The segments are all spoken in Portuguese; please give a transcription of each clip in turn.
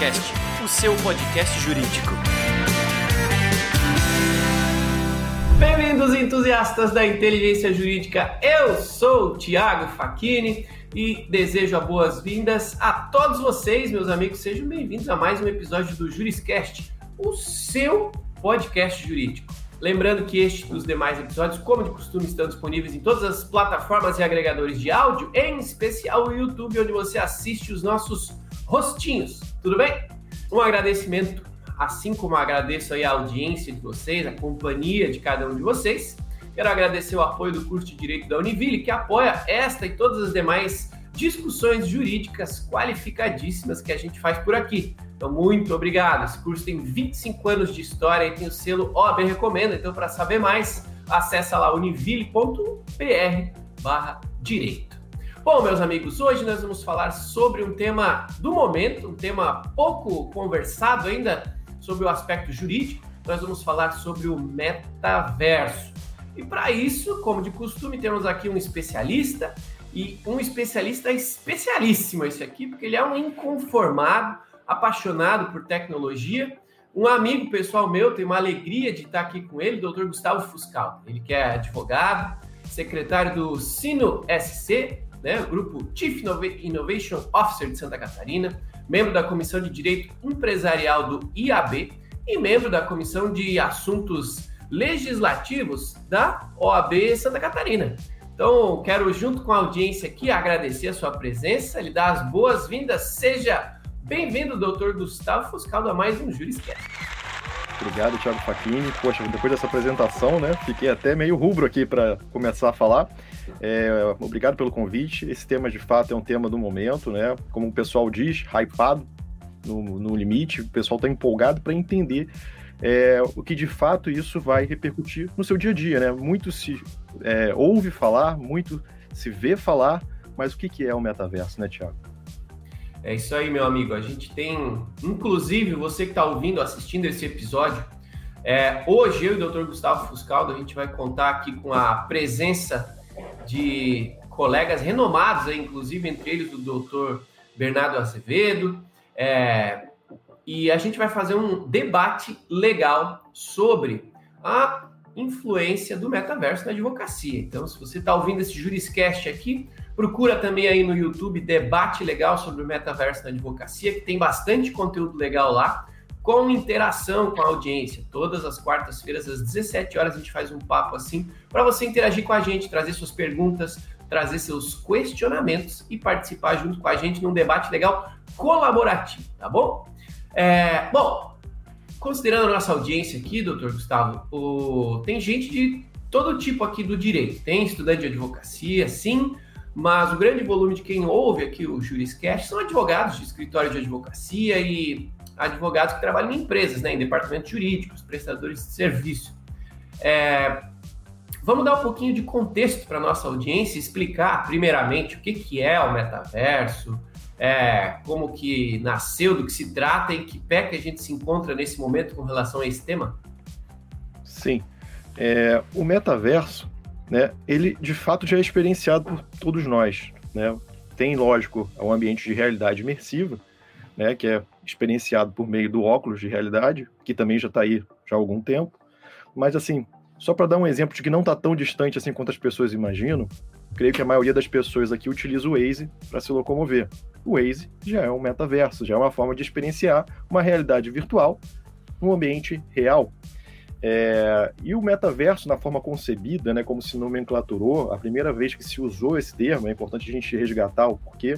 Juriscast, o seu podcast jurídico. Bem-vindos, entusiastas da inteligência jurídica. Eu sou o Thiago Facchini e desejo as boas-vindas a todos vocês, meus amigos. Sejam bem-vindos a mais um episódio do Juriscast, o seu podcast jurídico. Lembrando que este e os demais episódios, como de costume, estão disponíveis em todas as plataformas e agregadores de áudio, em especial o YouTube, onde você assiste os nossos rostinhos. Tudo bem? Um agradecimento, assim como agradeço aí a audiência de vocês, a companhia de cada um de vocês. Quero agradecer o apoio do curso de Direito da Univille, que apoia esta e todas as demais discussões jurídicas qualificadíssimas que a gente faz por aqui. Então, muito obrigado. Esse curso tem 25 anos de história e tem o selo OAB Recomenda. Então, para saber mais, acessa lá univille.br/direito. Bom, meus amigos, hoje nós vamos falar sobre um tema do momento, um tema pouco conversado ainda sobre o aspecto jurídico. Nós vamos falar sobre o metaverso. E para isso, como de costume, temos aqui um especialista e um especialista especialíssimo esse aqui, porque ele é um inconformado apaixonado por tecnologia. Um amigo pessoal meu, tenho uma alegria de estar aqui com ele, o Gustavo Fuscal. Ele que é advogado, secretário do Sino SC, né, grupo Chief Innovation Officer de Santa Catarina, membro da Comissão de Direito Empresarial do IAB e membro da Comissão de Assuntos Legislativos da OAB Santa Catarina. Então, quero, junto com a audiência aqui, agradecer a sua presença, lhe dar as boas-vindas. Seja Bem-vindo, doutor Gustavo Fuscaldo, a mais um Juriscast. Obrigado, Thiago Facchini. Poxa, depois dessa apresentação, né, fiquei até meio rubro aqui para começar a falar. É, obrigado pelo convite. Esse tema, de fato, é um tema do momento, né? Como o pessoal diz, hypado no, no limite. O pessoal está empolgado para entender é, o que de fato isso vai repercutir no seu dia a dia, né? Muito se é, ouve falar, muito se vê falar, mas o que, que é o metaverso, né, Thiago? É isso aí, meu amigo. A gente tem, inclusive, você que está ouvindo, assistindo esse episódio, é, hoje eu e o Dr. Gustavo Fuscaldo, a gente vai contar aqui com a presença de colegas renomados, inclusive entre eles o Dr. Bernardo Azevedo, é, e a gente vai fazer um debate legal sobre a influência do metaverso na advocacia. Então, se você está ouvindo esse Juriscast aqui, Procura também aí no YouTube debate legal sobre o metaverso na advocacia, que tem bastante conteúdo legal lá, com interação com a audiência. Todas as quartas-feiras, às 17 horas, a gente faz um papo assim, para você interagir com a gente, trazer suas perguntas, trazer seus questionamentos e participar junto com a gente num debate legal colaborativo, tá bom? É, bom, considerando a nossa audiência aqui, doutor Gustavo, o, tem gente de todo tipo aqui do direito. Tem estudante de advocacia, sim, mas o grande volume de quem ouve aqui o Juriscast são advogados de escritório de advocacia e advogados que trabalham em empresas, né, em departamentos jurídicos, prestadores de serviço. É, vamos dar um pouquinho de contexto para nossa audiência, explicar primeiramente o que, que é o metaverso, é, como que nasceu, do que se trata e que pé que a gente se encontra nesse momento com relação a esse tema? Sim. É, o metaverso né, ele de fato já é experienciado por todos nós. Né? Tem, lógico, um ambiente de realidade imersiva, né, que é experienciado por meio do óculos de realidade, que também já está aí já há algum tempo. Mas, assim, só para dar um exemplo de que não está tão distante assim quanto as pessoas imaginam, creio que a maioria das pessoas aqui utiliza o Waze para se locomover. O Waze já é um metaverso, já é uma forma de experienciar uma realidade virtual no ambiente real. É, e o metaverso, na forma concebida, né, como se nomenclaturou, a primeira vez que se usou esse termo, é importante a gente resgatar o porquê,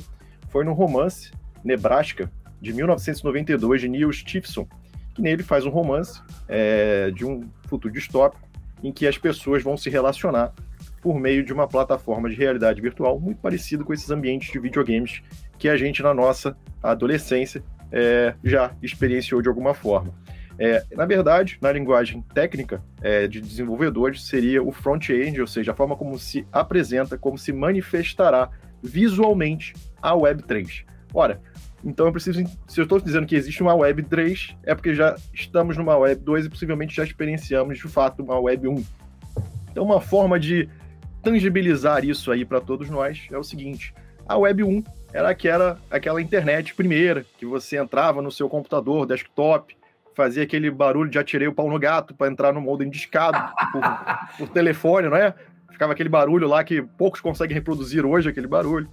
foi no romance Nebraska, de 1992, de Neil Stephenson, que nele faz um romance é, de um futuro distópico em que as pessoas vão se relacionar por meio de uma plataforma de realidade virtual muito parecido com esses ambientes de videogames que a gente, na nossa adolescência, é, já experienciou de alguma forma. É, na verdade, na linguagem técnica é, de desenvolvedores, seria o front-end, ou seja, a forma como se apresenta, como se manifestará visualmente a Web3. Ora, então eu preciso. Se eu estou dizendo que existe uma Web 3, é porque já estamos numa Web 2 e possivelmente já experienciamos de fato uma Web 1. Então, uma forma de tangibilizar isso aí para todos nós é o seguinte: a Web 1 era que era aquela internet primeira, que você entrava no seu computador, desktop, fazia aquele barulho de atirei o pau no gato para entrar no modem discado por, por, telefone, não é? Ficava aquele barulho lá que poucos conseguem reproduzir hoje, aquele barulho.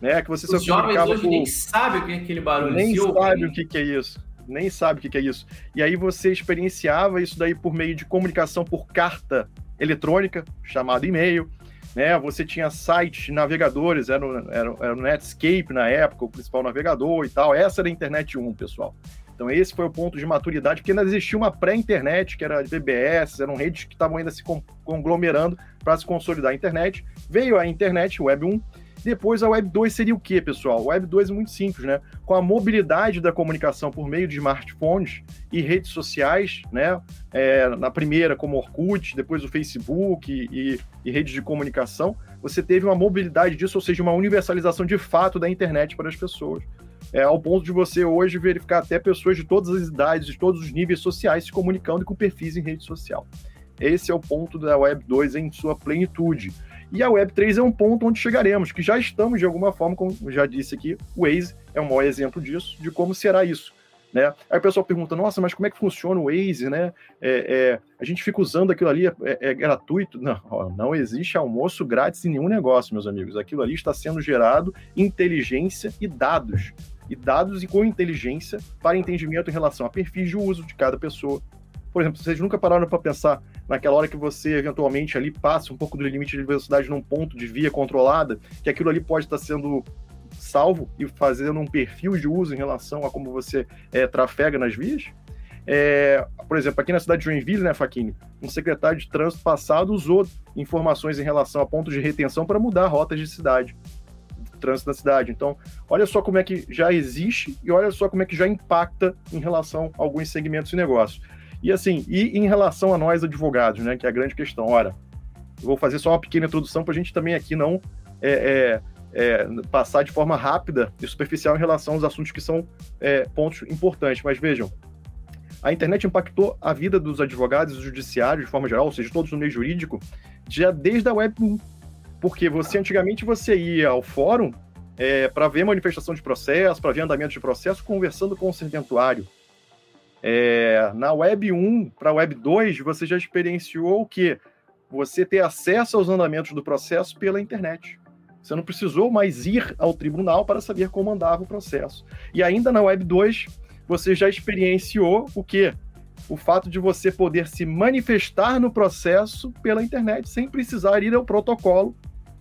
Né? Que você Os jovens hoje por... nem sabem o que é aquele barulho. Nem sabe o que, que é isso. Nem sabe o que, é isso. E aí você experienciava isso daí por meio de comunicação por carta eletrônica, chamado e-mail. Né? Você tinha sites, navegadores, era o, era, era o Netscape na época, o principal navegador e tal. Essa era a internet 1, pessoal. Então esse foi o ponto de maturidade, porque ainda existia uma pré-internet, que era BBS, eram redes que estavam ainda se conglomerando para se consolidar a internet. Veio a internet, Web 1, depois a Web 2 seria o quê, pessoal? Web 2 é muito simples, né? Com a mobilidade da comunicação por meio de smartphones e redes sociais, né? É, na primeira como Orkut, depois o Facebook e, e redes de comunicação, você teve uma mobilidade disso, ou seja, uma universalização de fato da internet para as pessoas é, ao ponto de você hoje verificar até pessoas de todas as idades, de todos os níveis sociais se comunicando com perfis em rede social. Esse é o ponto da Web 2 em sua plenitude. E a Web 3 é um ponto onde chegaremos, que já estamos de alguma forma, como já disse aqui, o Waze é um maior exemplo disso, de como será isso. Né? Aí o pessoal pergunta, nossa, mas como é que funciona o Waze, né? É, é, a gente fica usando aquilo ali, é, é, gratuito? Não, ó, não existe almoço grátis em nenhum negócio, meus amigos. Aquilo ali está sendo gerado inteligência e dados e dados e com inteligência para entendimento em relação a perfis de uso de cada pessoa. Por exemplo, vocês nunca pararam para pensar naquela hora que você eventualmente ali passa um pouco do limite de velocidade num ponto de via controlada, que aquilo ali pode estar sendo salvo e fazendo um perfil de uso em relação a como você é, trafega nas vias? É, por exemplo, aqui na cidade de Joinville, né, Faquini, um secretário de trânsito passado usou informações em relação a pontos de retenção para mudar rotas de cidade trânsito na cidade. Então, olha só como é que já existe e olha só como é que já impacta em relação a alguns segmentos de negócio. E assim, e em relação a nós advogados, né, que é a grande questão. Ora, eu vou fazer só uma pequena introdução para a gente também aqui não é, é, é, passar de forma rápida e superficial em relação aos assuntos que são é, pontos importantes. Mas vejam, a internet impactou a vida dos advogados e judiciários de forma geral, ou seja, todos no meio jurídico, já desde a Web 1. Porque você antigamente você ia ao fórum é, para ver manifestação de processo, para ver andamento de processo, conversando com o serventuário. É, na Web 1 para a Web 2, você já experienciou o quê? Você ter acesso aos andamentos do processo pela internet. Você não precisou mais ir ao tribunal para saber como andava o processo. E ainda na Web 2, você já experienciou o quê? O fato de você poder se manifestar no processo pela internet sem precisar ir ao protocolo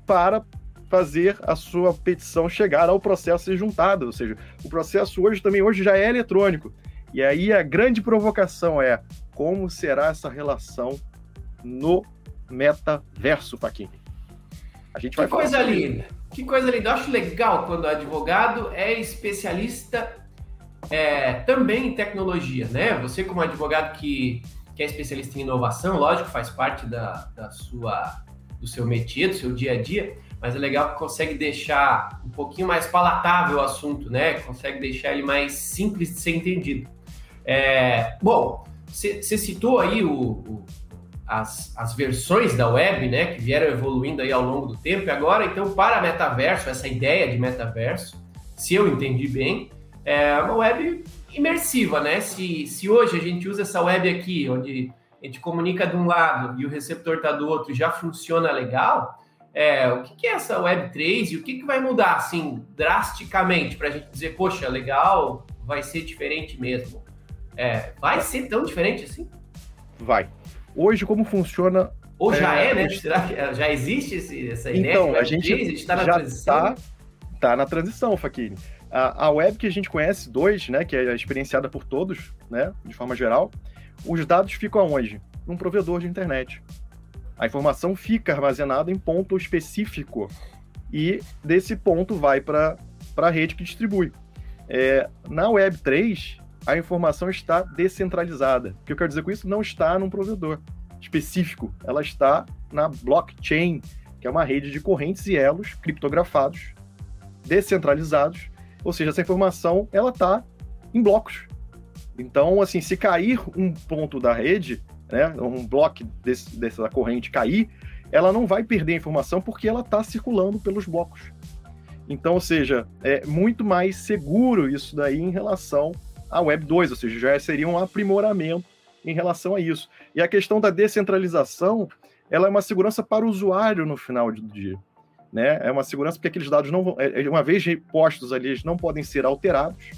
para fazer a sua petição chegar ao processo ser juntada, ou seja, o processo hoje também hoje já é eletrônico. E aí a grande provocação é como será essa relação no metaverso, Paquim? A gente que vai coisa linda. Que coisa linda. Eu acho legal quando o advogado é especialista é, também em tecnologia, né? Você como advogado que, que é especialista em inovação, lógico, faz parte da, da sua do seu métier, do seu dia a dia, mas é legal que consegue deixar um pouquinho mais palatável o assunto, né? Consegue deixar ele mais simples de ser entendido. É, bom, você citou aí o, o, as, as versões da web, né, que vieram evoluindo aí ao longo do tempo, e agora, então, para metaverso, essa ideia de metaverso, se eu entendi bem, é uma web imersiva, né? Se, se hoje a gente usa essa web aqui, onde a gente comunica de um lado e o receptor está do outro já funciona legal, é, o que, é essa Web3 e o que, que vai mudar, assim, drasticamente para a gente dizer, poxa, legal, vai ser diferente mesmo? É, vai ser tão diferente assim? Vai. Hoje, como funciona... Ou já é, é né? Será que já existe esse, essa ideia então, a gente, a gente está na transição? Está tá na transição, Fakine. A, a web que a gente conhece, dois, né, que é experienciada por todos, né, de forma geral, os dados ficam aonde? Num provedor de internet. A informação fica armazenada em ponto específico e desse ponto vai para a rede que distribui. É, na Web3, a informação está descentralizada. O que eu quero dizer com isso? Não está num provedor específico, ela está na blockchain, que é uma rede de correntes e elos criptografados, descentralizados, ou seja, essa informação ela está em blocos. Então, assim, se cair um ponto da rede, né, um bloco desse, dessa corrente cair, ela não vai perder a informação porque ela está circulando pelos blocos. Então, ou seja, é muito mais seguro isso daí em relação à Web 2, ou seja, já seria um aprimoramento em relação a isso. E a questão da descentralização, ela é uma segurança para o usuário no final do dia. Né? É uma segurança porque aqueles dados não vão, é, é, uma vez postos ali, eles não podem ser alterados.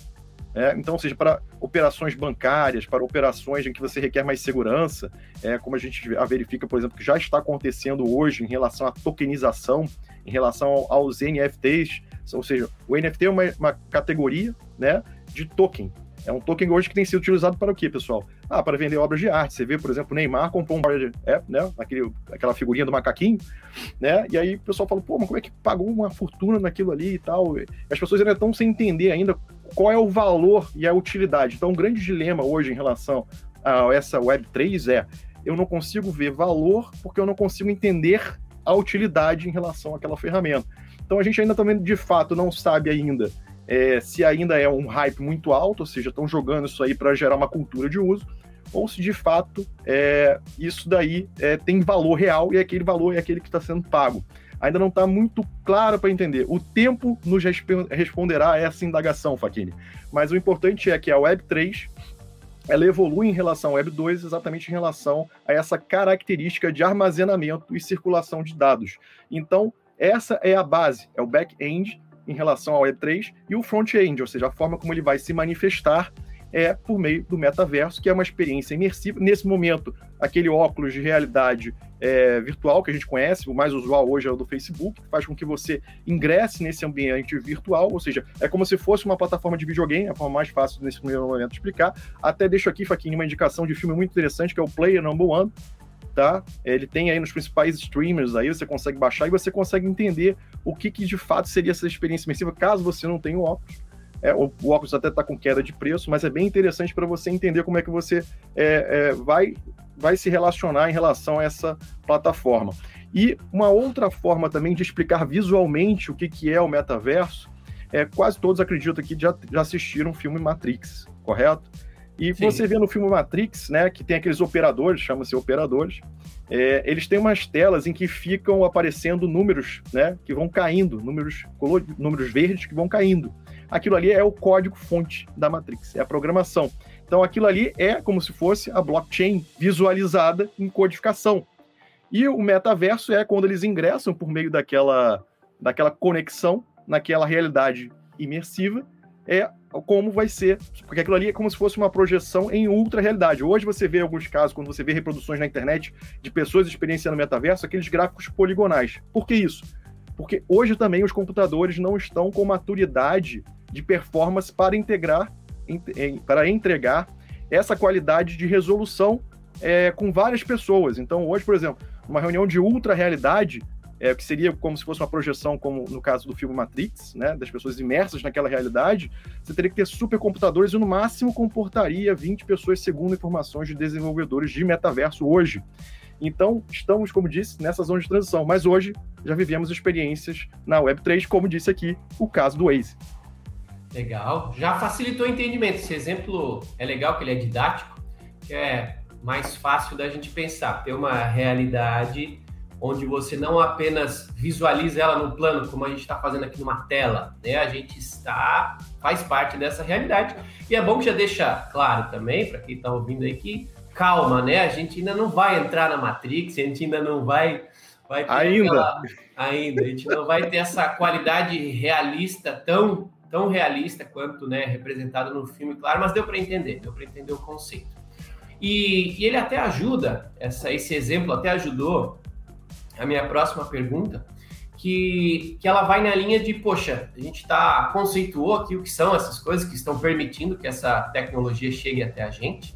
É, então, seja, para operações bancárias, para operações em que você requer mais segurança, é, como a gente verifica, por exemplo, que já está acontecendo hoje em relação à tokenização, em relação aos NFTs, ou seja, o NFT é uma, uma categoria né, de token. É um token hoje que tem sido utilizado para o quê, pessoal? Ah, para vender obras de arte. Você vê, por exemplo, o Neymar comprou um é, né, aquele, aquela figurinha do macaquinho, né? E aí o pessoal fala, pô, mas como é que pagou uma fortuna naquilo ali e tal? E as pessoas ainda estão sem entender ainda qual é o valor e a utilidade. Então, um grande dilema hoje em relação a essa Web3 é eu não consigo ver valor porque eu não consigo entender a utilidade em relação àquela ferramenta. Então a gente ainda também de fato não sabe ainda é, se ainda é um hype muito alto, ou seja, estão jogando isso aí para gerar uma cultura de uso, ou se de fato é, isso daí é, tem valor real e aquele valor é aquele que está sendo pago. Ainda não está muito claro para entender. O tempo nos responderá a essa indagação, Faquini. Mas o importante é que a Web3 ela evolui em relação à Web 2 exatamente em relação a essa característica de armazenamento e circulação de dados. Então, essa é a base, é o back-end em relação ao Web3 e o front-end, ou seja, a forma como ele vai se manifestar é por meio do metaverso, que é uma experiência imersiva. Nesse momento, aquele óculos de realidade é, virtual que a gente conhece, o mais usual hoje é o do Facebook, que faz com que você ingresse nesse ambiente virtual, ou seja, é como se fosse uma plataforma de videogame, a forma mais fácil nesse primeiro momento de explicar. Até deixo aqui, Faquinha, uma indicação de filme muito interessante, que é o Player Number One, tá? Ele tem aí nos principais streamers aí, você consegue baixar e você consegue entender o que, que de fato seria essa experiência imersiva, caso você não tenha o óculos. É, o, o, óculos até está com queda de preço, mas é bem interessante para você entender como é que você é, é, vai, vai se relacionar em relação a essa plataforma. E uma outra forma também de explicar visualmente o que, que é o metaverso, é, quase todos acreditam que já, já assistiram o filme Matrix, correto? E Sim. você vê no filme Matrix, né, que tem aqueles operadores, chama-se operadores, é, eles têm umas telas em que ficam aparecendo números, né, que vão caindo, números, números verdes que vão caindo aquilo ali é o código-fonte da Matrix, é a programação. Então, aquilo ali é como se fosse a blockchain visualizada em codificação. E o metaverso é quando eles ingressam por meio daquela, daquela conexão naquela realidade imersiva, é como vai ser, porque aquilo ali é como se fosse uma projeção em ultra realidade. Hoje você vê alguns casos, quando você vê reproduções na internet de pessoas experienciando metaverso, aqueles gráficos poligonais. Por que isso? Porque hoje também os computadores não estão com maturidade de performance para integrar, para entregar essa qualidade de resolução é, com várias pessoas. Então, hoje, por exemplo, uma reunião de ultra realidade, é, que seria como se fosse uma projeção, como no caso do filme Matrix, né, das pessoas imersas naquela realidade, você teria que ter supercomputadores e no máximo comportaria 20 pessoas, segundo informações de desenvolvedores de metaverso hoje. Então, estamos, como disse, nessa zona de transição, mas hoje já vivemos experiências na Web3, como disse aqui o caso do Waze. Legal. Já facilitou o entendimento. Esse exemplo é legal, que ele é didático, que é mais fácil da gente pensar. Ter uma realidade onde você não apenas visualiza ela no plano, como a gente está fazendo aqui numa tela, né? A gente está, faz parte dessa realidade. E é bom que já deixa claro também, para quem está ouvindo aí, que calma, né? A gente ainda não vai entrar na Matrix, a gente ainda não vai. vai ainda. Aquela, ainda. A gente não vai ter essa qualidade realista tão tão realista quanto né, representado no filme, claro, mas deu para entender, deu para entender o conceito. E, e, ele até ajuda, essa, esse exemplo até ajudou a minha próxima pergunta, que, que ela vai na linha de, poxa, a gente tá, conceituou aqui o que são essas coisas que estão permitindo que essa tecnologia chegue até a gente,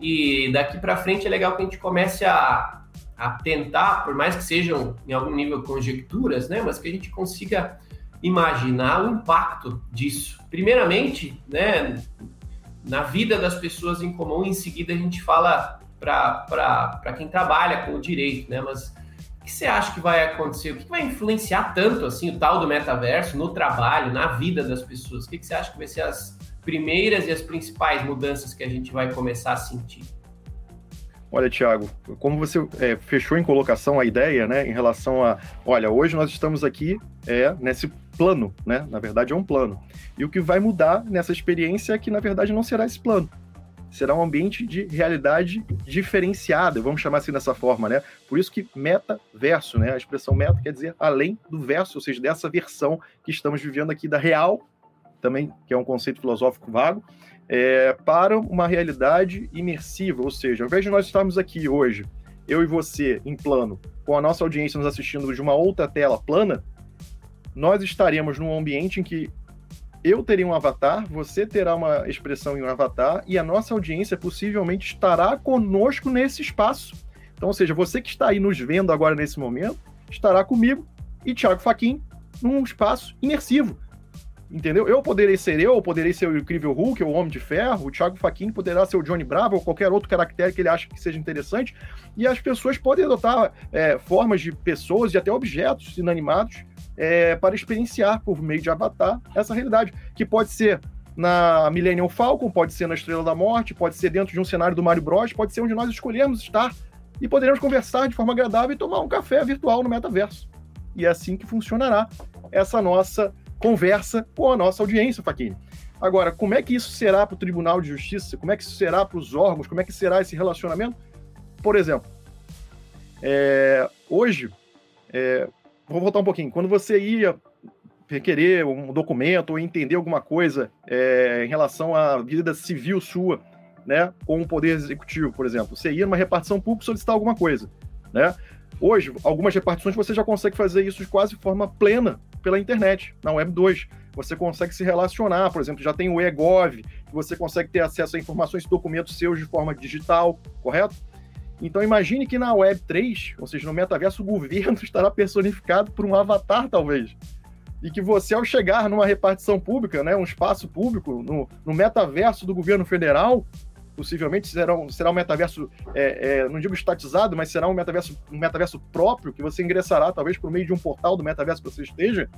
e daqui para frente é legal que a gente comece a, a tentar, por mais que sejam em algum nível conjecturas, né, mas que a gente consiga imaginar o impacto disso. Primeiramente, né, na vida das pessoas em comum, em seguida a gente fala para quem trabalha com o direito, né? Mas o que você acha que vai acontecer? O que vai influenciar tanto assim o tal do metaverso no trabalho, na vida das pessoas? O que você acha que vai ser as primeiras e as principais mudanças que a gente vai começar a sentir? Olha, Tiago, como você é, fechou em colocação a ideia, né, em relação a, olha, hoje nós estamos aqui é, nesse plano, né? Na verdade, é um plano. E o que vai mudar nessa experiência é que, na verdade, não será esse plano. Será um ambiente de realidade diferenciada, vamos chamar assim dessa forma, né? Por isso que metaverso, né? A expressão meta quer dizer além do verso, ou seja, dessa versão que estamos vivendo aqui da real, também, que é um conceito filosófico vago, é, para uma realidade imersiva, ou seja, ao invés de nós estarmos aqui hoje, eu e você, em plano, com a nossa audiência nos assistindo de uma outra tela plana, nós estaremos num ambiente em que eu terei um avatar, você terá uma expressão em um avatar e a nossa audiência possivelmente estará conosco nesse espaço. Então, ou seja, você que está aí nos vendo agora nesse momento, estará comigo e Thiago Faquin num espaço imersivo. Entendeu? Eu poderei ser eu, eu poderei ser o Incrível Hulk, o Homem de Ferro, o Thiago Faquin poderá ser o Johnny Bravo ou qualquer outro caractere que ele acha que seja interessante. E as pessoas podem adotar é, formas de pessoas e até objetos inanimados é, para experienciar por meio de avatar essa realidade, que pode ser na Millennium Falcon, pode ser na Estrela da Morte, pode ser dentro de um cenário do Mario Bros, pode ser onde nós escolhermos estar e poderemos conversar de forma agradável e tomar um café virtual no metaverso. E é assim que funcionará essa nossa conversa com a nossa audiência, Faquini. Agora, como é que isso será para o Tribunal de Justiça? Como é que isso será para os órgãos? Como é que será esse relacionamento? Por exemplo, é, hoje, é, vou voltar um pouquinho. Quando você ia requerer um documento ou entender alguma coisa é, em relação à vida civil sua, né, com o poder executivo, por exemplo, você ia numa repartição pública solicitar alguma coisa, né? Hoje, algumas repartições você já consegue fazer isso de quase forma plena pela internet, na Web 2. Você consegue se relacionar, por exemplo, já tem o eGov, que você consegue ter acesso a informações e documentos seus de forma digital, correto? Então imagine que na Web 3, ou seja, no metaverso, o governo estará personificado por um avatar, talvez. E que você, ao chegar numa repartição pública, né, um espaço público, no, no metaverso do governo federal, possivelmente será um, será um metaverso, é, é, não digo estatizado, mas será um metaverso, um metaverso próprio, que você ingressará talvez por meio de um portal do metaverso que você esteja,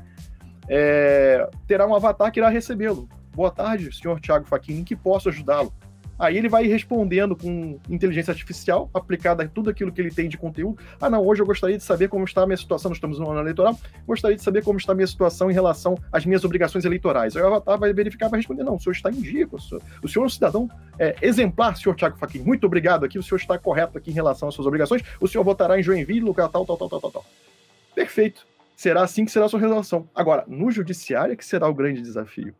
é, terá um avatar que irá recebê-lo. Boa tarde, senhor Thiago Facchini, em que posso ajudá-lo? Aí ele vai respondendo com inteligência artificial, aplicada a tudo aquilo que ele tem de conteúdo. Ah, não, hoje eu gostaria de saber como está a minha situação, nós estamos no ano eleitoral, gostaria de saber como está a minha situação em relação às minhas obrigações eleitorais. Aí o avatar vai verificar, vai responder, não, o senhor está em dia, o senhor, o senhor é um cidadão é, exemplar, senhor Tiago Faquin, muito obrigado aqui, o senhor está correto aqui em relação às suas obrigações, o senhor votará em Joinville, lugar tal, tal, tal, tal, tal, tal. Perfeito. Será assim que será a sua resolução. Agora, no judiciário é que será o grande desafio.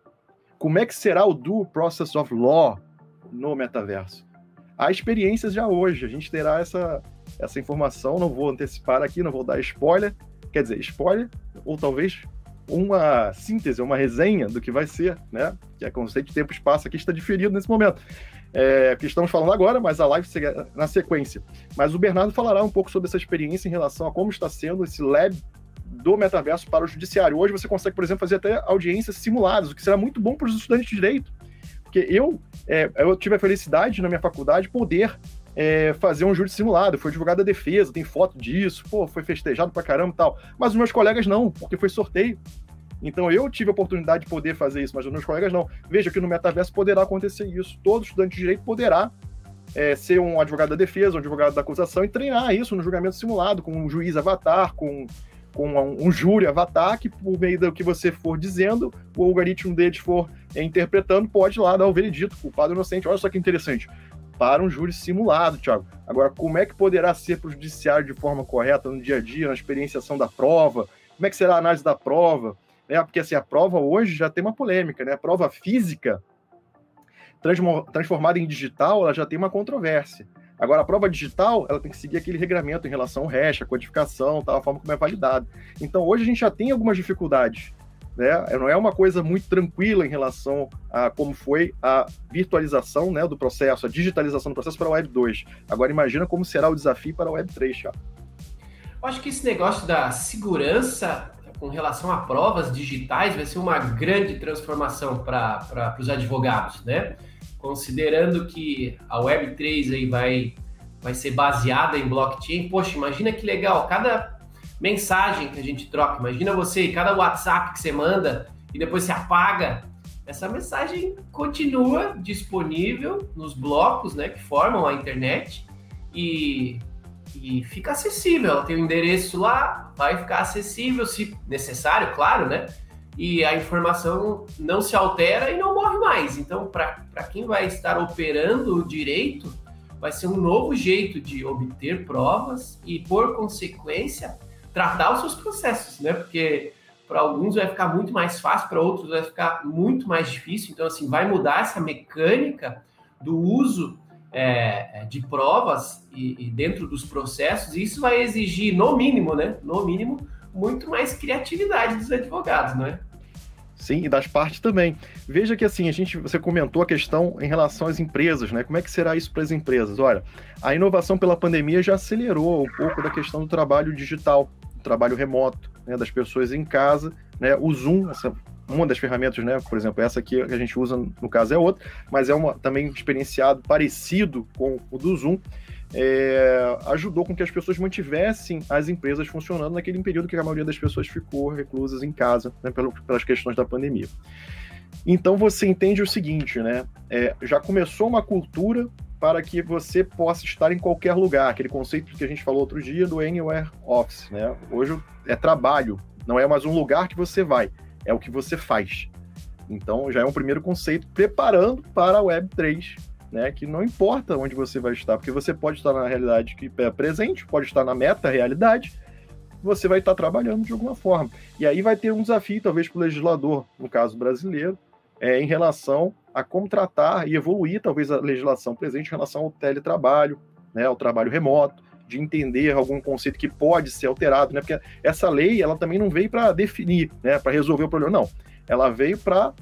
Como é que será o due process of law no metaverso. Há experiências já hoje, a gente terá essa, essa informação, não vou antecipar aqui, não vou dar spoiler, quer dizer, spoiler, ou talvez uma síntese, uma resenha do que vai ser, né? Que é conceito de tempo e espaço aqui está diferido nesse momento. É, que estamos falando agora, mas a live na sequência. Mas o Bernardo falará um pouco sobre essa experiência em relação a como está sendo esse lab do metaverso para o judiciário. Hoje você consegue, por exemplo, fazer até audiências simuladas, o que será muito bom para os estudantes de direito, porque eu, é, eu tive a felicidade na minha faculdade poder é, fazer um júri simulado. Foi divulgada a defesa, tem foto disso, pô, foi festejado pra caramba e tal. Mas os meus colegas não, porque foi sorteio. Então eu tive a oportunidade de poder fazer isso, mas os meus colegas não. Veja que no metaverso poderá acontecer isso. Todo estudante de direito poderá é, ser um advogado da defesa, um advogado da acusação e treinar isso no julgamento simulado, com um juiz avatar, com com um, um júri avatar que, por meio do que você for dizendo, o algoritmo deles for é, interpretando, pode lá dar o veredito, culpado ou inocente. Olha só que interessante. Para um júri simulado, Thiago. Agora, como é que poderá ser para o judiciário de forma correta no dia a dia, na experienciação da prova? Como é que será a análise da prova? Né? Porque assim, a prova hoje já tem uma polêmica, né? A prova física transformada em digital, ela já tem uma controvérsia. Agora, a prova digital, ela tem que seguir aquele regramento em relação ao hash, a codificação, tal, a forma como é validado. Então, hoje a gente já tem algumas dificuldades. Né? Não é uma coisa muito tranquila em relação a como foi a virtualização né, do processo, a digitalização do processo para a Web 2. Agora, imagina como será o desafio para a Web 3, já. Eu acho que esse negócio da segurança com relação a provas digitais vai ser uma grande transformação para os advogados, né? Considerando que a Web3 aí vai, vai ser baseada em blockchain, poxa, imagina que legal, cada mensagem que a gente troca, imagina você, cada WhatsApp que você manda e depois você apaga, essa mensagem continua disponível nos blocos né, que formam a internet e, e fica acessível. Ela tem o um endereço lá, vai ficar acessível, se necessário, claro, né? E a informação não se altera e não morre mais. Então, para quem vai estar operando o direito, vai ser um novo jeito de obter provas e, por consequência, tratar os seus processos, né? Porque para alguns vai ficar muito mais fácil, para outros vai ficar muito mais difícil. Então, assim, vai mudar essa mecânica do uso é, é, de provas e, e, dentro dos processos, e isso vai exigir, no mínimo, né? No mínimo, muito mais criatividade dos advogados, não é? Sim, e das partes também. Veja que assim, a gente, você comentou a questão em relação às empresas, né? Como é que será isso para as empresas? Olha, a inovação pela pandemia já acelerou um pouco da questão do trabalho digital, do trabalho remoto, né? das pessoas em casa, né? O Zoom, essa uma das ferramentas, né? Por exemplo, essa aqui que a gente usa no caso é outra, mas é uma também experienciado parecido com o do Zoom. É, ajudou com que as pessoas mantivessem as empresas funcionando naquele período que a maioria das pessoas ficou reclusas em casa, né, pelas questões da pandemia. Então você entende o seguinte, né? É, já começou uma cultura para que você possa estar em qualquer lugar, aquele conceito que a gente falou outro dia do Anywhere Office, né? Hoje é trabalho, não é mais um lugar que você vai, é o que você faz. Então já é um primeiro conceito preparando para a Web 3, né? Que não importa onde você vai estar, porque você pode estar na realidade que é presente, pode estar na meta realidade, você vai estar trabalhando de alguma forma. E aí vai ter um desafio, talvez, para o legislador, no caso brasileiro, é, em relação a como tratar e evoluir, talvez, a legislação presente em relação ao teletrabalho, né, ao trabalho remoto, de entender algum conceito que pode ser alterado, né? Porque essa lei, ela também não veio para definir, né? Para resolver o problema, não. Ela veio para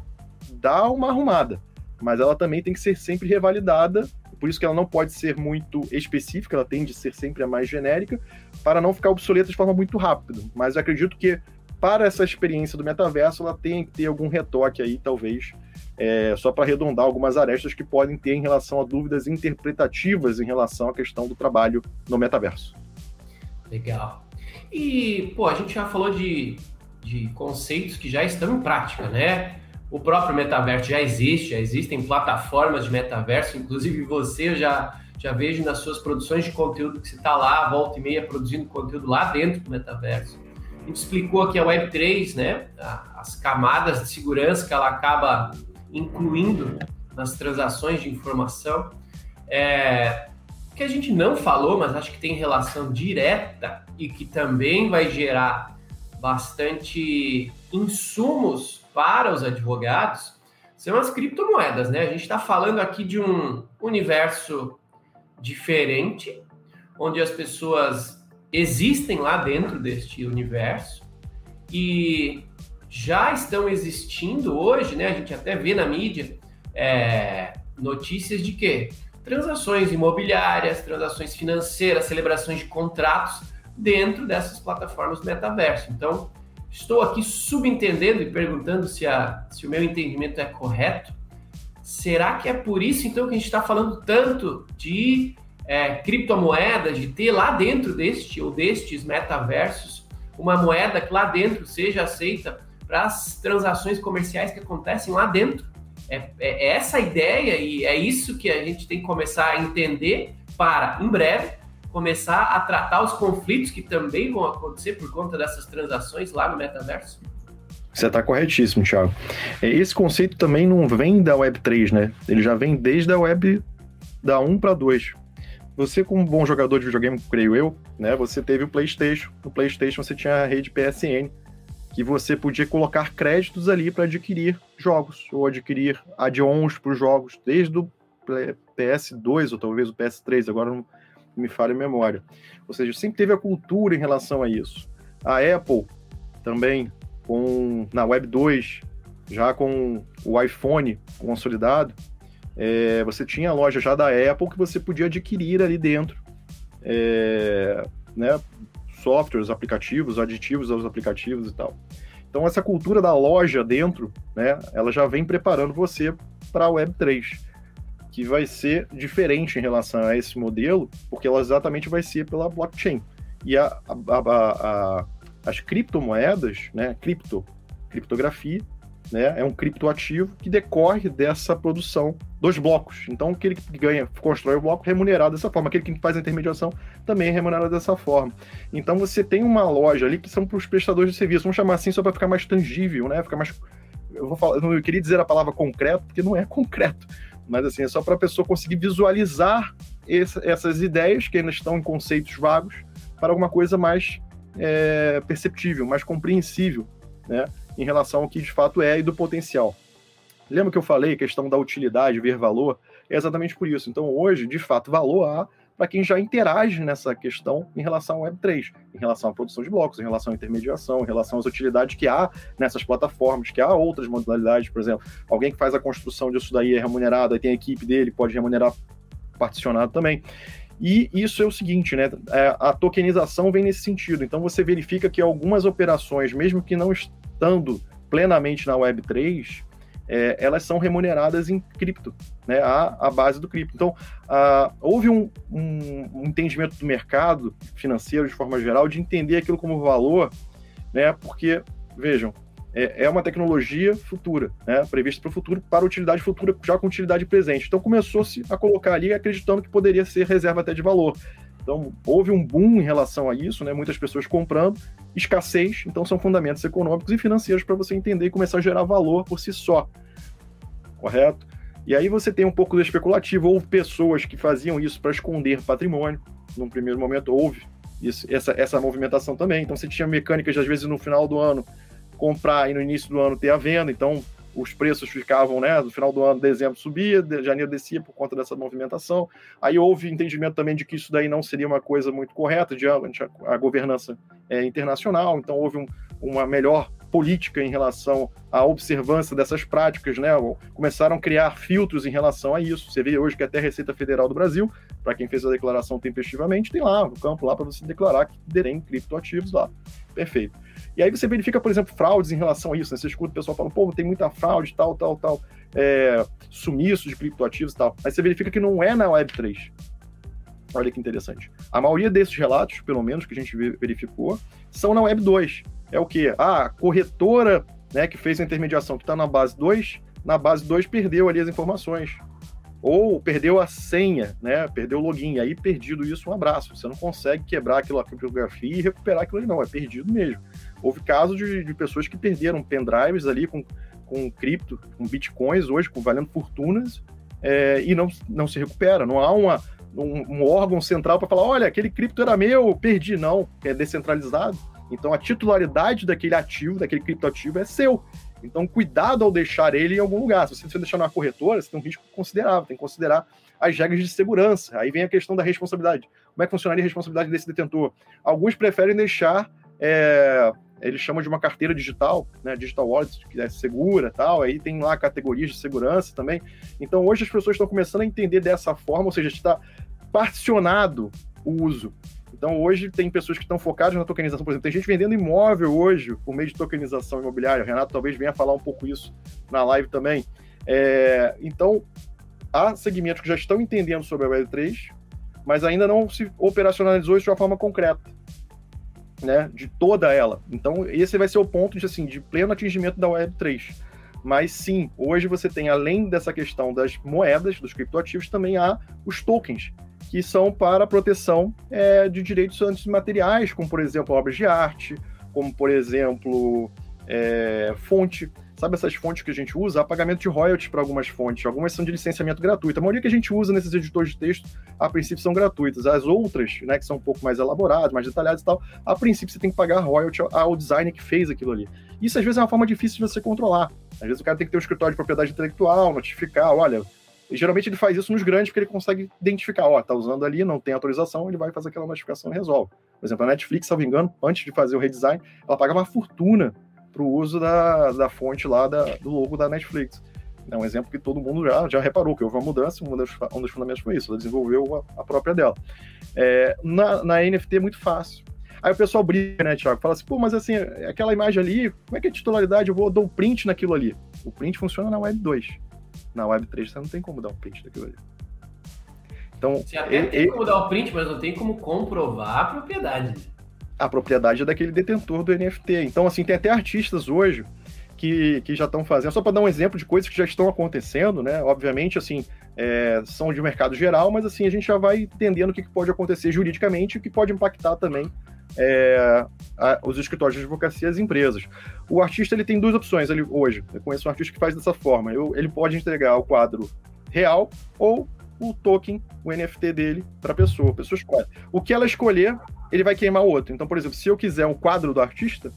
dar uma arrumada, mas ela também tem que ser sempre revalidada. Por isso que ela não pode ser muito específica, ela tende a ser sempre a mais genérica, para não ficar obsoleta de forma muito rápida. Mas eu acredito que para essa experiência do metaverso, ela tem que ter algum retoque aí, talvez, é, só para arredondar algumas arestas que podem ter em relação a dúvidas interpretativas em relação à questão do trabalho no metaverso. Legal. E, pô, a gente já falou de, de conceitos que já estão em prática, né? O próprio metaverso já existe, já existem plataformas de metaverso, inclusive você eu já, já vejo nas suas produções de conteúdo que você está lá, volta e meia, produzindo conteúdo lá dentro do metaverso. A gente explicou aqui a Web3, né? As camadas de segurança que ela acaba incluindo nas transações de informação. É, que a gente não falou, mas acho que tem relação direta e que também vai gerar bastante insumos para os advogados, são as criptomoedas, né? A gente está falando aqui de um universo diferente, onde as pessoas existem lá dentro deste universo e já estão existindo hoje, né? A gente até vê na mídia é, notícias de que transações imobiliárias, transações financeiras, celebrações de contratos dentro dessas plataformas metaverso. Então, estou aqui subentendendo e perguntando se, a, se o meu entendimento é correto. Será que é por isso, então, que a gente está falando tanto de é, criptomoedas, de ter lá dentro deste ou destes metaversos uma moeda que lá dentro seja aceita para as transações comerciais que acontecem lá dentro. É, é, é, essa a ideia e é isso que a gente tem que começar a entender para, em breve, começar a tratar os conflitos que também vão acontecer por conta dessas transações lá no metaverso. Você está corretíssimo, Thiago. É, esse conceito também não vem da Web3, né? Ele já vem desde a Web da 1 para 2. Você, como bom jogador de videogame, creio eu, né? Você teve o PlayStation. No PlayStation você tinha a rede PSN, que você podia colocar créditos ali para adquirir jogos ou adquirir add-ons para os jogos, desde o PS2 ou talvez o PS3, agora não me falha a memória. Ou seja, sempre teve a cultura em relação a isso. A Apple também, com na Web 2, já com o iPhone consolidado, é, você tinha a loja já da Apple que você podia adquirir ali dentro. É, né, softwares, aplicativos, aditivos aos aplicativos e tal. Então essa cultura da loja dentro, né, ela já vem preparando você para a Web 3, que vai ser diferente em relação a esse modelo, porque ela exatamente vai ser pela blockchain. E a, a, a, as criptomoedas, né, cripto, criptografia, né, é um criptoativo que decorre dessa produção dos blocos. Então, aquele que ganha, constrói o bloco, remunerado dessa forma. Aquele que faz a intermediação também é remunerado dessa forma. Então, você tem uma loja ali que são para os prestadores de serviço. Vamos chamar assim só para ficar mais tangível, né? Ficar mais. Eu vou falar, eu não queria dizer a palavra concreto, porque não é concreto. Mas assim, é só para a pessoa conseguir visualizar esse, essas ideias que ainda estão em conceitos vagos para alguma coisa mais é, perceptível, mais compreensível, né? Em relação ao que de fato é e do potencial. Lembra que eu falei, a questão da utilidade, ver valor? É exatamente por isso. Então, hoje, de fato, valor há para quem já interage nessa questão em relação ao Web3, em relação à produção de blocos, em relação à intermediação, em relação às utilidades que há nessas plataformas, que há outras modalidades, por exemplo, alguém que faz a construção disso daí é remunerado, aí tem a equipe dele, pode remunerar particionado também. E isso é o seguinte, né? É, a tokenização vem nesse sentido. Então você verifica que algumas operações, mesmo que não estando plenamente na Web3, é, elas são remuneradas em cripto, né, a, a base do cripto. Então, houve um, um, um, entendimento do mercado financeiro, de forma geral, de entender aquilo como valor, né, porque, vejam, é, é uma tecnologia futura, né, prevista para o futuro, para utilidade futura, já com utilidade presente. Então, começou-se a colocar ali, acreditando que poderia ser reserva até de valor. Então, houve um boom em relação a isso, né? muitas pessoas comprando, escassez, então são fundamentos econômicos e financeiros para você entender e começar a gerar valor por si só. Correto? E aí você tem um pouco do especulativo, houve pessoas que faziam isso para esconder patrimônio, num primeiro momento houve isso, essa, essa movimentação também. Então você tinha mecânicas, às vezes, no final do ano, comprar e no início do ano ter a venda, então os preços ficavam, né, no final do ano, dezembro subia, de janeiro descia por conta dessa movimentação. Aí houve entendimento também de que isso daí não seria uma coisa muito correta diante a, a governança é, internacional, então houve um, uma melhor política em relação à observância dessas práticas, né? Começaram a criar filtros em relação a isso. Você vê hoje que até a Receita Federal do Brasil, para quem fez a declaração tempestivamente, tem lá o campo lá para você declarar que tem criptoativos lá. Perfeito. E aí você verifica, por exemplo, fraudes em relação a isso. Né? Você escuta o pessoal falando, pô, tem muita fraude, tal, tal, tal, é, sumiço de criptoativos e tal. Aí você verifica que não é na Web3. Olha que interessante. A maioria desses relatos, pelo menos que a gente verificou, são na Web 2. É o quê? Ah, a corretora né, que fez a intermediação que está na base 2, na base 2 perdeu ali as informações. Ou perdeu a senha, né? Perdeu o login. Aí, perdido isso, um abraço. Você não consegue quebrar aquela criptografia e recuperar aquilo ali, não. É perdido mesmo. Houve casos de, de pessoas que perderam pendrives ali com, com cripto, com bitcoins hoje, com valendo fortunas, é, e não, não se recupera. Não há uma, um, um órgão central para falar: olha, aquele cripto era meu, perdi. Não, é descentralizado. Então a titularidade daquele ativo, daquele criptoativo é seu. Então, cuidado ao deixar ele em algum lugar. Se você deixar numa corretora, você tem um risco considerável, tem que considerar as regras de segurança. Aí vem a questão da responsabilidade. Como é que funcionaria a responsabilidade desse detentor? Alguns preferem deixar, é, eles chamam de uma carteira digital, né, digital wallet, que é segura tal, aí tem lá categorias de segurança também. Então, hoje as pessoas estão começando a entender dessa forma, ou seja, está particionado o uso. Então, hoje tem pessoas que estão focadas na tokenização, por exemplo, tem gente vendendo imóvel hoje por meio de tokenização imobiliária. O Renato talvez venha falar um pouco isso na live também. É, então, há segmentos que já estão entendendo sobre a Web3, mas ainda não se operacionalizou isso de uma forma concreta, né, de toda ela. Então, esse vai ser o ponto de, assim, de pleno atingimento da Web3. Mas sim, hoje você tem, além dessa questão das moedas, dos criptoativos, também há os tokens, que são para proteção é, de direitos antimateriais, como, por exemplo, obras de arte, como, por exemplo, é, fonte. Sabe essas fontes que a gente usa? Há pagamento de royalties para algumas fontes. Algumas são de licenciamento gratuito. A maioria que a gente usa nesses editores de texto, a princípio, são gratuitas. As outras, né, que são um pouco mais elaboradas, mais detalhadas e tal, a princípio você tem que pagar royalty ao designer que fez aquilo ali. Isso, às vezes, é uma forma difícil de você controlar. Às vezes o cara tem que ter um escritório de propriedade intelectual, notificar, olha, e geralmente ele faz isso nos grandes porque ele consegue identificar, ó, tá usando ali, não tem autorização, ele vai fazer aquela notificação e resolve. Por exemplo, a Netflix, se não me engano, antes de fazer o redesign, ela pagava uma fortuna para o uso da, da fonte lá da, do logo da Netflix. É um exemplo que todo mundo já, já reparou, que houve uma mudança, um dos, um dos fundamentos foi isso, ela desenvolveu a, a própria dela. É, na, na NFT é muito fácil. Aí o pessoal briga, né, Thiago? Fala assim, pô, mas assim, aquela imagem ali, como é que é titularidade? Eu vou dar um print naquilo ali. O print funciona na Web 2 na Web3 você não tem como dar um print daquilo ali. Então, você até ele, tem como dar o um print, mas não tem como comprovar a propriedade. A propriedade é daquele detentor do NFT. Então, assim, tem até artistas hoje que, que já estão fazendo. Só para dar um exemplo de coisas que já estão acontecendo, né? Obviamente, assim, é, são de mercado geral, mas assim, a gente já vai entendendo o que, que pode acontecer juridicamente e o que pode impactar também é, a, os escritórios de advocacia e as empresas. O artista ele tem duas opções ele, hoje. Eu conheço um artista que faz dessa forma. Eu, ele pode entregar o quadro real ou o token, o NFT dele, para a pessoa. A pessoa escolhe. O que ela escolher, ele vai queimar o outro. Então, por exemplo, se eu quiser um quadro do artista,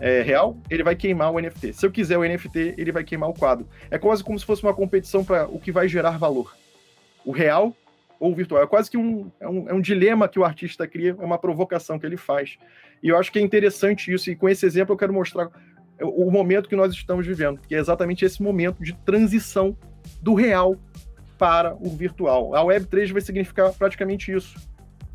é, real, ele vai queimar o NFT. Se eu quiser o NFT, ele vai queimar o quadro. É quase como se fosse uma competição para o que vai gerar valor. O real ou o virtual. É quase que um é, um, é um dilema que o artista cria, é uma provocação que ele faz. E eu acho que é interessante isso, e com esse exemplo eu quero mostrar o momento que nós estamos vivendo, que é exatamente esse momento de transição do real para o virtual. A Web3 vai significar praticamente isso.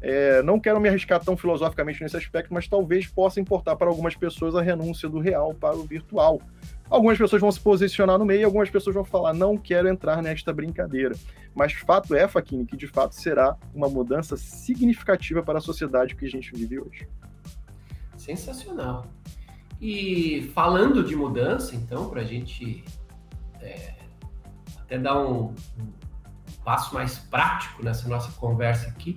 É, não quero me arriscar tão filosoficamente nesse aspecto, mas talvez possa importar para algumas pessoas a renúncia do real para o virtual. Algumas pessoas vão se posicionar no meio algumas pessoas vão falar: não quero entrar nesta brincadeira. Mas fato é, Faquini, que de fato será uma mudança significativa para a sociedade que a gente vive hoje. Sensacional. E falando de mudança, então, para a gente é, até dar um, um passo mais prático nessa nossa conversa aqui,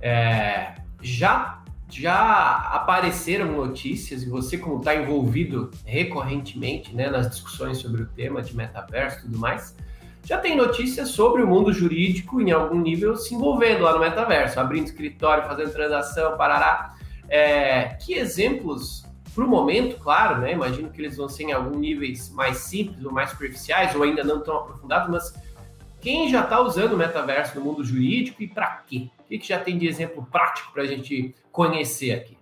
é, já, já apareceram notícias, e você, como está envolvido recorrentemente né, nas discussões sobre o tema de metaverso e tudo mais, já tem notícias sobre o mundo jurídico em algum nível se envolvendo lá no metaverso, abrindo escritório, fazendo transação, parará. É, que exemplos, para o momento, claro, né? Imagino que eles vão ser em alguns níveis mais simples ou mais superficiais, ou ainda não tão aprofundados, mas quem já está usando o metaverso no mundo jurídico e para quê? O que, que já tem de exemplo prático para a gente conhecer aqui?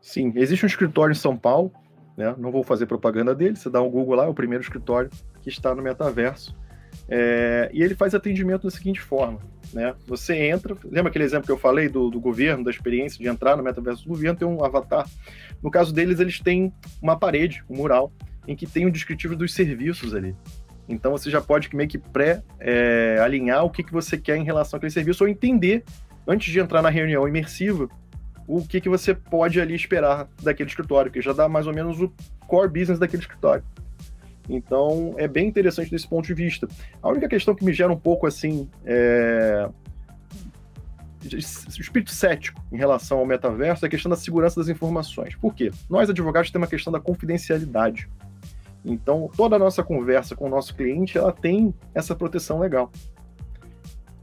Sim, existe um escritório em São Paulo, né? não vou fazer propaganda dele, você dá um Google lá, é o primeiro escritório que está no metaverso. É, e ele faz atendimento da seguinte forma: né? Você entra, lembra aquele exemplo que eu falei do, do governo, da experiência de entrar no metaverso do governo, tem um avatar. No caso deles, eles têm uma parede, um mural, em que tem o um descritivo dos serviços ali. Então você já pode meio que pré-alinhar é, o que, que você quer em relação àquele serviço ou entender, antes de entrar na reunião imersiva, o que, que você pode ali esperar daquele escritório, que já dá mais ou menos o core business daquele escritório. Então é bem interessante desse ponto de vista. A única questão que me gera um pouco assim é espírito cético em relação ao metaverso é a questão da segurança das informações. Por quê? Nós, advogados, temos uma questão da confidencialidade. Então, toda a nossa conversa com o nosso cliente, ela tem essa proteção legal.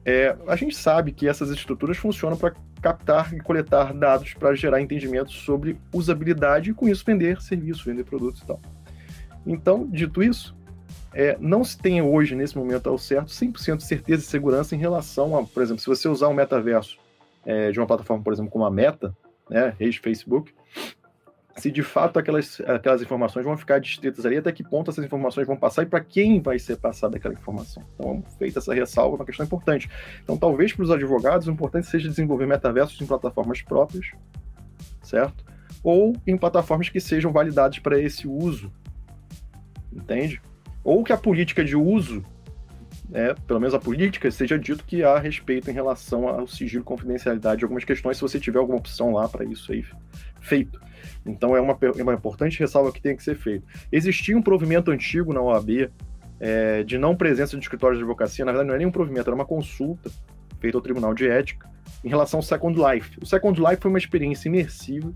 É, a gente sabe que essas estruturas funcionam para captar e coletar dados para gerar entendimento sobre usabilidade e, com isso, vender serviços, vender produtos e tal. Então, dito isso, é, não se tem hoje, nesse momento ao certo, 100% de certeza e segurança em relação a, por exemplo, se você usar um metaverso é, de uma plataforma, por exemplo, como a Meta, né, rede Facebook, se de fato aquelas, aquelas informações vão ficar distritas ali, até que ponto essas informações vão passar e para quem vai ser passada aquela informação. Então, feita essa ressalva, é uma questão importante. Então, talvez para os advogados, o importante seja desenvolver metaversos em plataformas próprias, certo? Ou em plataformas que sejam validadas para esse uso, entende? Ou que a política de uso, né, pelo menos a política, seja dito que há respeito em relação ao sigilo confidencialidade de algumas questões, se você tiver alguma opção lá para isso aí feito. Então é uma, é uma importante ressalva que tem que ser feita. Existia um provimento antigo na OAB é, de não presença de escritórios de advocacia, na verdade não é nenhum provimento, era uma consulta feita ao Tribunal de Ética em relação ao Second Life. O Second Life foi uma experiência imersiva,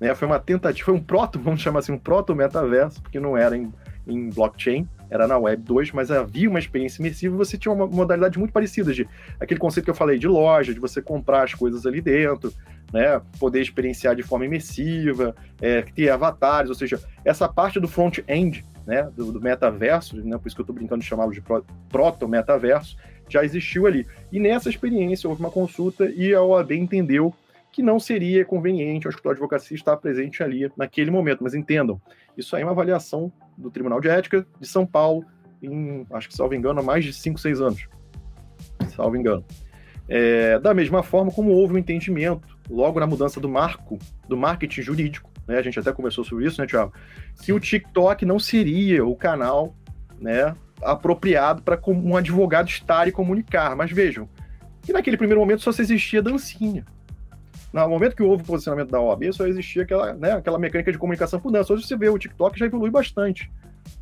né, foi uma tentativa, foi um proto, vamos chamar assim, um proto-metaverso, porque não era em, em blockchain, era na Web 2, mas havia uma experiência imersiva e você tinha uma modalidade muito parecida de aquele conceito que eu falei de loja, de você comprar as coisas ali dentro, né, poder experienciar de forma imersiva, é, ter avatares, ou seja, essa parte do front-end, né, do, do, metaverso, né, por isso que eu estou brincando de chamá-lo de proto-metaverso, já existiu ali. E nessa experiência houve uma consulta e a OAB entendeu que não seria conveniente o escritório de advocacia estar presente ali naquele momento. Mas entendam, isso aí é uma avaliação do Tribunal de Ética de São Paulo, em, acho que, salvo engano, há mais de 5, 6 anos. Salvo engano. É, da mesma forma como houve um entendimento, logo na mudança do marco, do marketing jurídico, né, a gente até conversou sobre isso, né, Tiago, que o TikTok não seria o canal né, apropriado para um advogado estar e comunicar. Mas vejam, que naquele primeiro momento só se existia dancinha. No momento que houve o posicionamento da OAB, só existia aquela, né, aquela mecânica de comunicação por dança. Hoje você vê o TikTok já evolui bastante.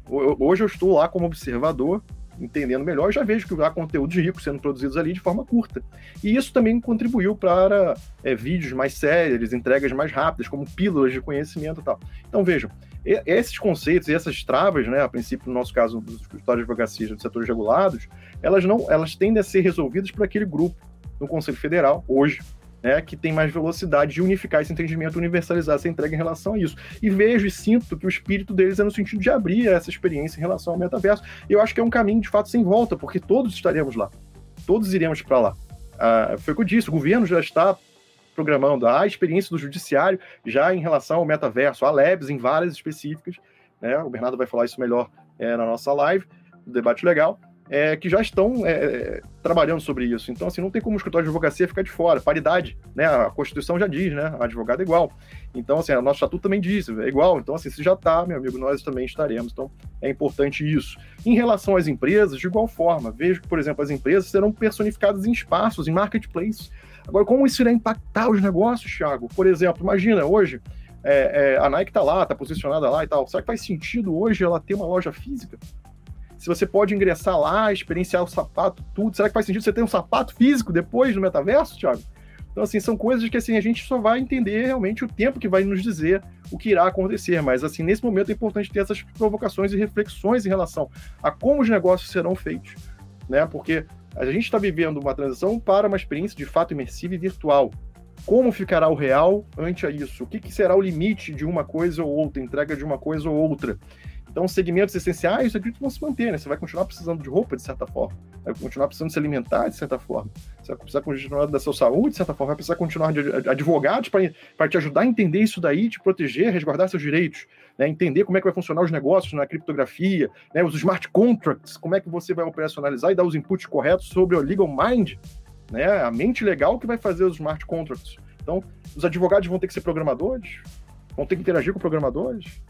Hoje eu estou lá como observador, entendendo melhor, já vejo que há conteúdos ricos sendo produzidos ali de forma curta. E isso também contribuiu para é, vídeos mais sérios, entregas mais rápidas, como pílulas de conhecimento e tal. Então vejam, esses conceitos e essas travas, né, a princípio, no nosso caso, dos escritórios de advocacia dos setores regulados, elas não, elas tendem a ser resolvidas por aquele grupo no Conselho Federal, hoje, né, que tem mais velocidade de unificar esse entendimento, universalizar essa entrega em relação a isso. E vejo e sinto que o espírito deles é no sentido de abrir essa experiência em relação ao metaverso. E eu acho que é um caminho de fato sem volta, porque todos estaremos lá. Todos iremos para lá. Ah, foi o que eu disse, o governo já está programando a experiência do judiciário já em relação ao metaverso, há labs em várias específicas, né? O Bernardo vai falar isso melhor é, na nossa live, do debate legal, é, que já estão é, trabalhando sobre isso. Então, assim, não tem como o escritório de advocacia ficar de fora. Paridade, né? A Constituição já diz, né? Advogado é igual. Então, assim, o nosso estatuto também diz, é igual. Então, assim, se já está, meu amigo, nós também estaremos. Então, é importante isso. Em relação às empresas, de igual forma, vejo que, por exemplo, as empresas serão personificadas em espaços, em marketplace. Agora, como isso irá impactar os negócios, Thiago? Por exemplo, imagina hoje, é, é, a Nike está lá, está posicionada lá e tal. Será que faz sentido hoje ela ter uma loja física? Se você pode ingressar lá, experienciar o sapato, tudo, será que faz sentido você ter um sapato físico depois no metaverso, Thiago? Então, assim, são coisas que assim, a gente só vai entender realmente o tempo que vai nos dizer o que irá acontecer. Mas, assim, nesse momento é importante ter essas provocações e reflexões em relação a como os negócios serão feitos, né? Porque a gente está vivendo uma transição para uma experiência de fato imersiva e virtual. Como ficará o real ante a isso? O que, que será o limite de uma coisa ou outra, entrega de uma coisa ou outra? Então, segmentos essenciais, eu acredito que vão se manter, né? Você vai continuar precisando de roupa, de certa forma. Vai continuar precisando se alimentar, de certa forma. Você vai precisar continuar da sua saúde, de certa forma. Vai precisar continuar de advogados para te ajudar a entender isso daí, te proteger, resguardar seus direitos. Né? Entender como é que vai funcionar os negócios na criptografia, né? os smart contracts, como é que você vai operacionalizar e dar os inputs corretos sobre o legal mind, né? a mente legal que vai fazer os smart contracts. Então, os advogados vão ter que ser programadores, vão ter que interagir com programadores,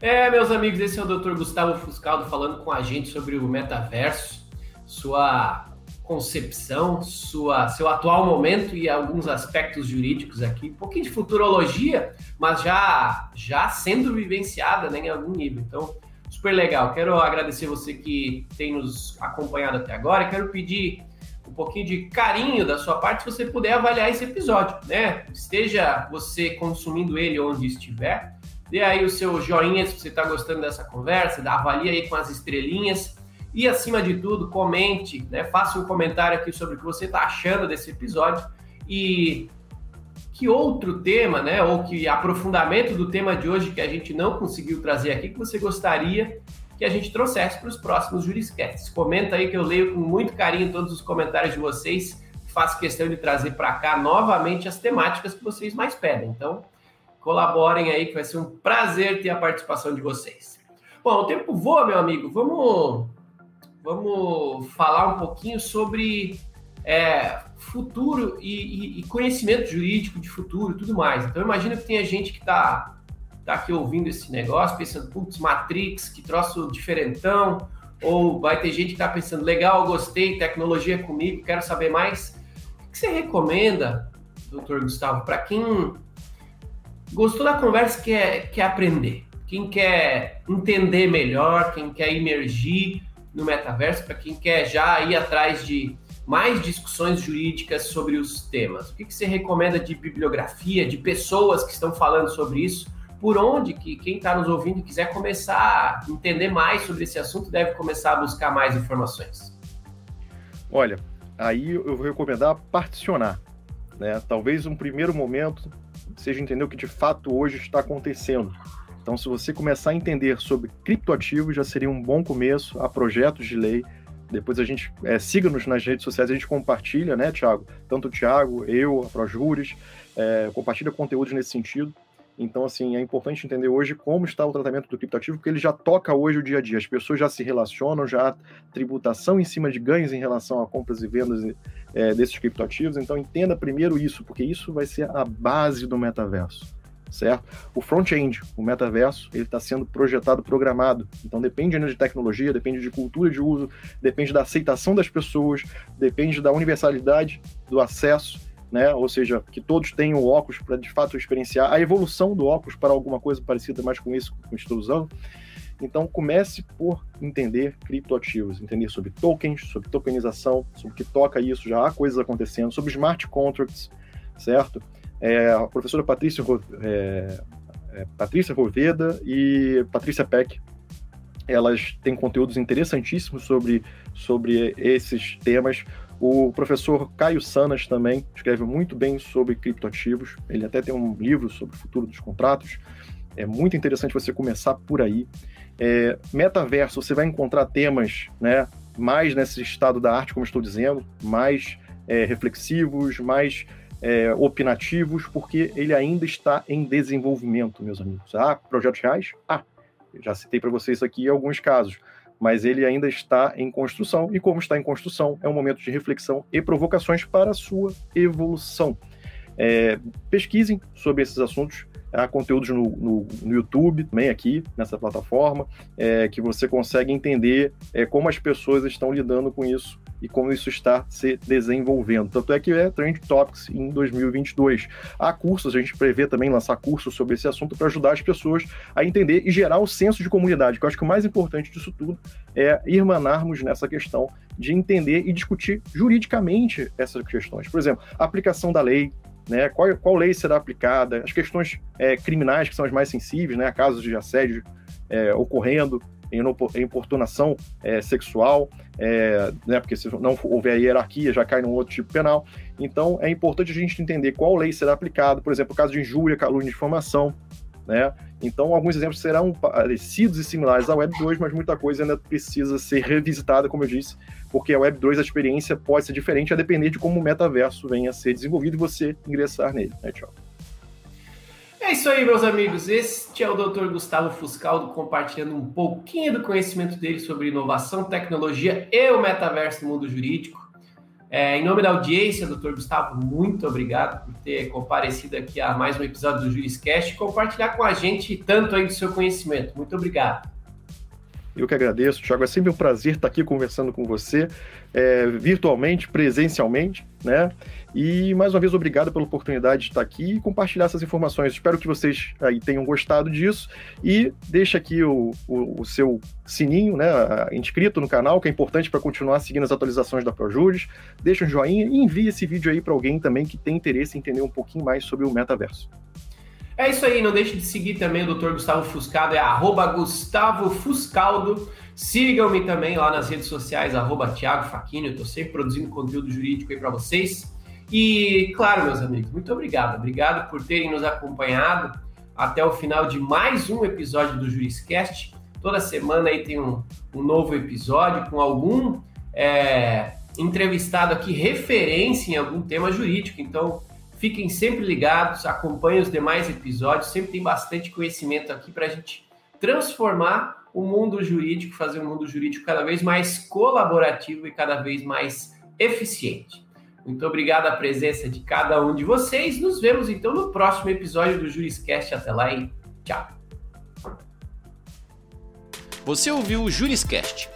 é, meus amigos, esse é o Dr. Gustavo Fuscaldo falando com a gente sobre o metaverso, sua concepção, sua, seu atual momento e alguns aspectos jurídicos aqui, um pouquinho de futurologia, mas já já sendo vivenciada né, em algum nível. Então, super legal. Quero agradecer você que tem nos acompanhado até agora. Quero pedir um pouquinho de carinho da sua parte se você puder avaliar esse episódio, né? Esteja você consumindo ele onde estiver, Dê aí o seu joinha se você está gostando dessa conversa, avalie aí com as estrelinhas. E acima de tudo, comente, né? Faça um comentário aqui sobre o que você está achando desse episódio e que outro tema, né? Ou que aprofundamento do tema de hoje que a gente não conseguiu trazer aqui, que você gostaria que a gente trouxesse para os próximos Juriscasts. Comenta aí que eu leio com muito carinho todos os comentários de vocês. Faço questão de trazer para cá novamente as temáticas que vocês mais pedem. Então, Colaborem aí, que vai ser um prazer ter a participação de vocês. Bom, o tempo voa, meu amigo. Vamos, vamos falar um pouquinho sobre é, futuro e, e, conhecimento jurídico de futuro e tudo mais. Então, imagina que tem gente que está tá aqui ouvindo esse negócio, pensando, putz, Matrix, que troço diferentão, ou vai ter gente que está pensando, legal, gostei, tecnologia comigo, quero saber mais. O que você recomenda, doutor Gustavo, para quem Gostou da conversa, quer, quer aprender. Quem quer entender melhor, quem quer emergir no metaverso, para quem quer já ir atrás de mais discussões jurídicas sobre os temas. O que, que você recomenda de bibliografia, de pessoas que estão falando sobre isso? Por onde que quem está nos ouvindo e quiser começar a entender mais sobre esse assunto deve começar a buscar mais informações? Olha, aí eu vou recomendar particionar. Né? Talvez um primeiro momento seja entender o que de fato hoje está acontecendo. Então, se você começar a entender sobre criptoativos, já seria um bom começo a projetos de lei. Depois a gente é, siga-nos nas redes sociais, a gente compartilha, né, Thiago? Tanto o Thiago, eu, a Projures, é, compartilha conteúdos nesse sentido. Então, assim, é importante entender hoje como está o tratamento do criptoativo, porque ele já toca hoje o dia a dia. As pessoas já se relacionam, já há tributação em cima de ganhos em relação a compras e vendas é, desses criptoativos. Então, entenda primeiro isso, porque isso vai ser a base do metaverso, certo? O front-end, o metaverso, ele está sendo projetado, programado. Então, depende de tecnologia, depende de cultura de uso, depende da aceitação das pessoas, depende da universalidade do acesso né? Ou seja, que todos tenham óculos para de fato experienciar a evolução do óculos para alguma coisa parecida mais com isso que eu estou usando. Então comece por entender criptoativos, entender sobre tokens, sobre tokenização, sobre o que toca isso, já há coisas acontecendo, sobre smart contracts, certo? É, a professora Patrícia, é, é, Patrícia Roveda e Patrícia Peck, elas têm conteúdos interessantíssimos sobre, sobre esses temas. O professor Caio Sanas também escreve muito bem sobre criptoativos. Ele até tem um livro sobre o futuro dos contratos. É muito interessante você começar por aí. É, metaverso, você vai encontrar temas né, mais nesse estado da arte, como estou dizendo, mais é, reflexivos, mais é, opinativos, porque ele ainda está em desenvolvimento, meus amigos. Ah, projetos reais? Ah, já citei para vocês aqui alguns casos mas ele ainda está em construção, e como está em construção, é um momento de reflexão e provocações para a sua evolução. É, pesquisem sobre esses assuntos, há conteúdos no, no, no, YouTube, também aqui nessa plataforma, é, que você consegue entender é, como as pessoas estão lidando com isso e como isso está se desenvolvendo. Tanto é que é Trend Topics em 2022. Há cursos, a gente prevê também lançar cursos sobre esse assunto para ajudar as pessoas a entender e gerar o senso de comunidade, que eu acho que o mais importante disso tudo é irmanarmos nessa questão de entender e discutir juridicamente essas questões. Por exemplo, aplicação da lei, né? Qual, qual lei será aplicada, as questões é, criminais que são as mais sensíveis, né? Casos de assédio é, ocorrendo, em importunação é, sexual, é, né, porque se não houver hierarquia, já cai num outro tipo penal. Então, é importante a gente entender qual lei será aplicada, por exemplo, caso de injúria, calúnia difamação, né? Então, alguns exemplos serão parecidos e similares à Web 2, mas muita coisa ainda precisa ser revisitada, como eu disse, porque a Web 2 a experiência pode ser diferente a depender de como o metaverso venha a ser desenvolvido e você ingressar nele. Né, tchau. É isso aí, meus amigos. Este é o Dr. Gustavo Fuscaldo compartilhando um pouquinho do conhecimento dele sobre inovação, tecnologia e o metaverso no mundo jurídico. É, em nome da audiência, Dr. Gustavo, muito obrigado por ter comparecido aqui a mais um episódio do Juriscast e compartilhar com a gente tanto aí do seu conhecimento. Muito obrigado. Eu que agradeço, Thiago. É sempre um prazer estar aqui conversando com você, é, virtualmente, presencialmente, né? E mais uma vez, obrigado pela oportunidade de estar aqui e compartilhar essas informações. Espero que vocês aí tenham gostado disso. E deixa aqui o, o, o seu sininho, né? Inscrito no canal, que é importante para continuar seguindo as atualizações da ProJuris. Deixa um joinha e envie esse vídeo aí para alguém também que tem interesse em entender um pouquinho mais sobre o metaverso. É isso aí, não deixe de seguir também o Dr. Gustavo Fuscado, é arroba Gustavo Fuscaldo. Sigam-me também lá nas redes sociais, arroba Thiago Faquini, eu estou sempre produzindo conteúdo jurídico aí para vocês. E, claro, meus amigos, muito obrigado. Obrigado por terem nos acompanhado até o final de mais um episódio do Juriscast. Toda semana aí tem um, um novo episódio com algum é, entrevistado aqui referência em algum tema jurídico. Então, Fiquem sempre ligados, acompanhem os demais episódios, sempre tem bastante conhecimento aqui para a gente transformar o mundo jurídico, fazer um mundo jurídico cada vez mais colaborativo e cada vez mais eficiente. Muito obrigado a presença de cada um de vocês. Nos vemos então no próximo episódio do Juriscast. Até lá e tchau. Você ouviu o Juriscast